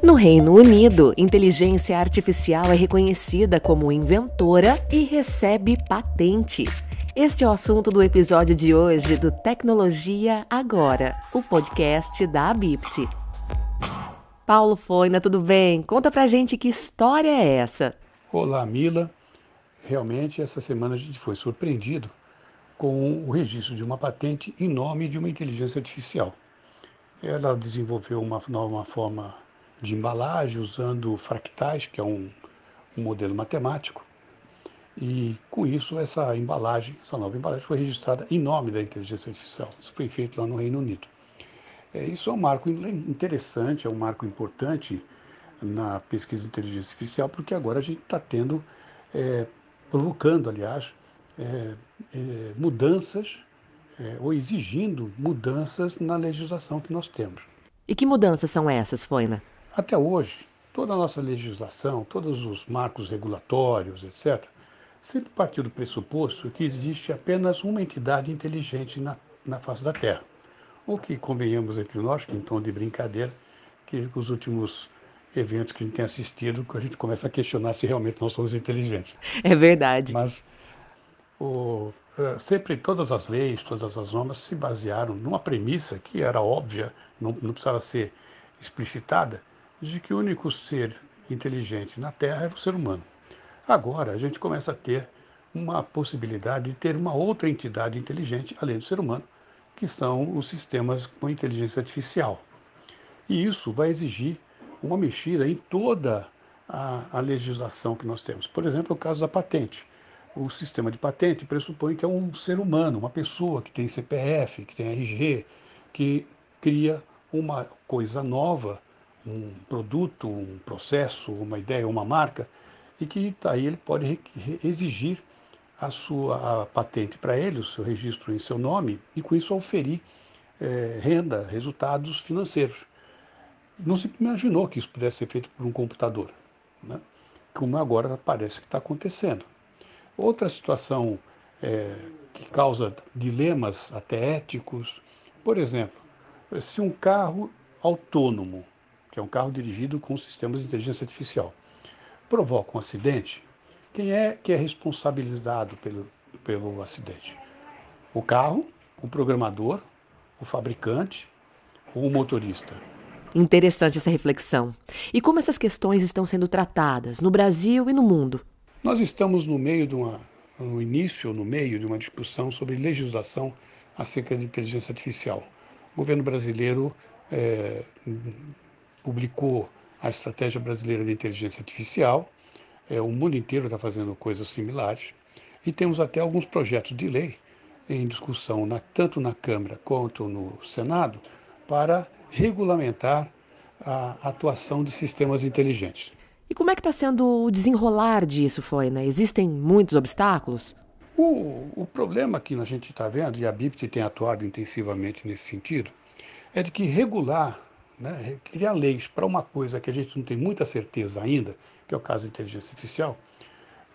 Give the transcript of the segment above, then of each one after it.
No Reino Unido, inteligência artificial é reconhecida como inventora e recebe patente. Este é o assunto do episódio de hoje do Tecnologia Agora, o podcast da Abipt. Paulo Foina, tudo bem? Conta pra gente que história é essa. Olá, Mila. Realmente, essa semana a gente foi surpreendido com o registro de uma patente em nome de uma inteligência artificial. Ela desenvolveu uma nova forma de embalagem usando fractais, que é um, um modelo matemático, e com isso essa embalagem, essa nova embalagem foi registrada em nome da inteligência artificial. Isso foi feito lá no Reino Unido. É, isso é um marco interessante, é um marco importante na pesquisa de inteligência artificial, porque agora a gente está tendo, é, provocando, aliás, é, é mudanças é, ou exigindo mudanças na legislação que nós temos. E que mudanças são essas, Foina? Até hoje, toda a nossa legislação, todos os marcos regulatórios, etc., sempre partiu do pressuposto que existe apenas uma entidade inteligente na, na face da Terra. O que convenhamos entre nós, que em tom de brincadeira, que os últimos eventos que a gente tem assistido, a gente começa a questionar se realmente nós somos inteligentes. É verdade. Mas o, é, sempre todas as leis, todas as normas se basearam numa premissa que era óbvia, não, não precisava ser explicitada, de que o único ser inteligente na Terra era o ser humano. Agora a gente começa a ter uma possibilidade de ter uma outra entidade inteligente além do ser humano, que são os sistemas com inteligência artificial. E isso vai exigir uma mexida em toda a, a legislação que nós temos. Por exemplo, o caso da patente o sistema de patente pressupõe que é um ser humano, uma pessoa que tem CPF, que tem RG, que cria uma coisa nova, um produto, um processo, uma ideia, uma marca, e que daí ele pode exigir a sua a patente para ele, o seu registro em seu nome, e com isso oferir é, renda, resultados financeiros. Não se imaginou que isso pudesse ser feito por um computador, né? como agora parece que está acontecendo. Outra situação é, que causa dilemas até éticos, por exemplo, se um carro autônomo, que é um carro dirigido com sistemas de inteligência artificial, provoca um acidente, quem é que é responsabilizado pelo, pelo acidente? O carro, o programador, o fabricante ou o motorista? Interessante essa reflexão. E como essas questões estão sendo tratadas no Brasil e no mundo? Nós estamos no meio de uma, no início ou no meio de uma discussão sobre legislação acerca de inteligência artificial. O governo brasileiro é, publicou a Estratégia Brasileira de Inteligência Artificial, é, o mundo inteiro está fazendo coisas similares, e temos até alguns projetos de lei em discussão, na, tanto na Câmara quanto no Senado, para regulamentar a atuação de sistemas inteligentes. E como é que está sendo o desenrolar disso, Foina? Existem muitos obstáculos? O, o problema que a gente está vendo, e a BIPT tem atuado intensivamente nesse sentido, é de que regular, né, criar leis para uma coisa que a gente não tem muita certeza ainda, que é o caso da inteligência artificial,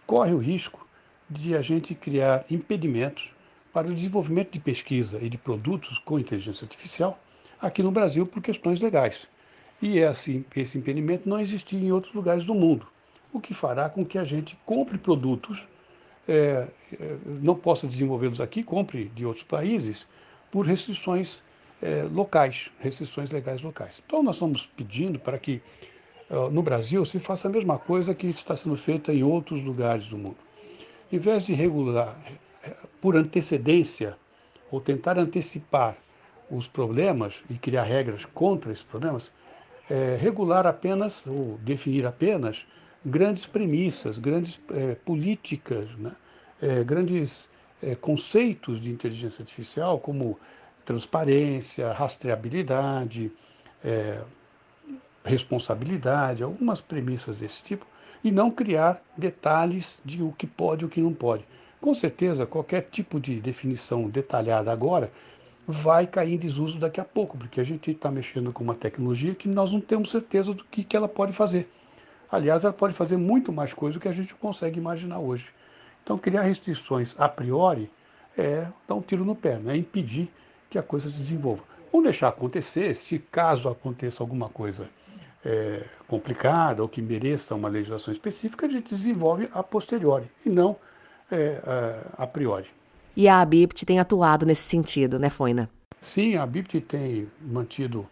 corre o risco de a gente criar impedimentos para o desenvolvimento de pesquisa e de produtos com inteligência artificial aqui no Brasil por questões legais. E esse, esse impedimento não existia em outros lugares do mundo, o que fará com que a gente compre produtos, é, é, não possa desenvolvê-los aqui, compre de outros países, por restrições é, locais, restrições legais locais. Então, nós estamos pedindo para que no Brasil se faça a mesma coisa que está sendo feita em outros lugares do mundo. Em vez de regular é, por antecedência ou tentar antecipar os problemas e criar regras contra esses problemas, é, regular apenas, ou definir apenas, grandes premissas, grandes é, políticas, né? é, grandes é, conceitos de inteligência artificial, como transparência, rastreabilidade, é, responsabilidade, algumas premissas desse tipo, e não criar detalhes de o que pode e o que não pode. Com certeza, qualquer tipo de definição detalhada agora vai cair em desuso daqui a pouco, porque a gente está mexendo com uma tecnologia que nós não temos certeza do que, que ela pode fazer. Aliás, ela pode fazer muito mais coisa do que a gente consegue imaginar hoje. Então, criar restrições a priori é dar um tiro no pé, é impedir que a coisa se desenvolva. Vamos deixar acontecer, se caso aconteça alguma coisa é, complicada ou que mereça uma legislação específica, a gente desenvolve a posteriori e não é, a, a priori. E a ABIPT tem atuado nesse sentido, né, Foina? Sim, a ABIPT tem mantido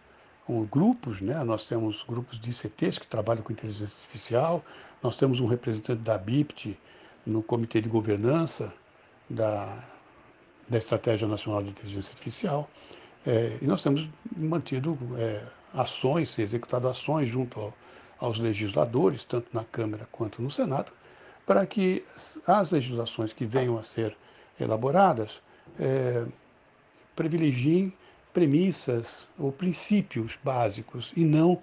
um, grupos, né? nós temos grupos de ICTs que trabalham com inteligência artificial, nós temos um representante da ABIPT no Comitê de Governança da, da Estratégia Nacional de Inteligência Artificial, é, e nós temos mantido é, ações, executado ações junto ao, aos legisladores, tanto na Câmara quanto no Senado, para que as legislações que venham a ser elaboradas é, privilegiem premissas ou princípios básicos e não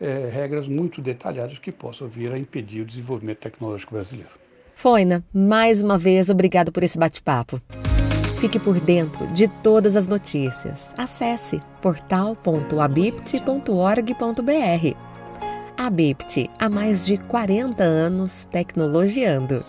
é, regras muito detalhadas que possam vir a impedir o desenvolvimento tecnológico brasileiro. Foina, mais uma vez, obrigado por esse bate-papo. Fique por dentro de todas as notícias. Acesse portal.abipt.org.br. Abipt, há mais de 40 anos tecnologiando.